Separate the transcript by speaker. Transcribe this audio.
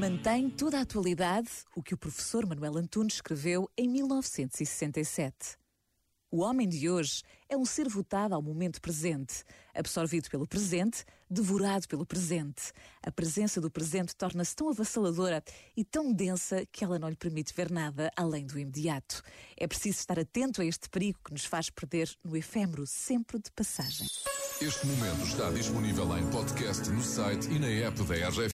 Speaker 1: Mantém toda a atualidade o que o professor Manuel Antunes escreveu em 1967. O homem de hoje é um ser votado ao momento presente, absorvido pelo presente, devorado pelo presente. A presença do presente torna-se tão avassaladora e tão densa que ela não lhe permite ver nada além do imediato. É preciso estar atento a este perigo que nos faz perder no efêmero sempre de passagem.
Speaker 2: Este momento está disponível em podcast no site e na app da RGF.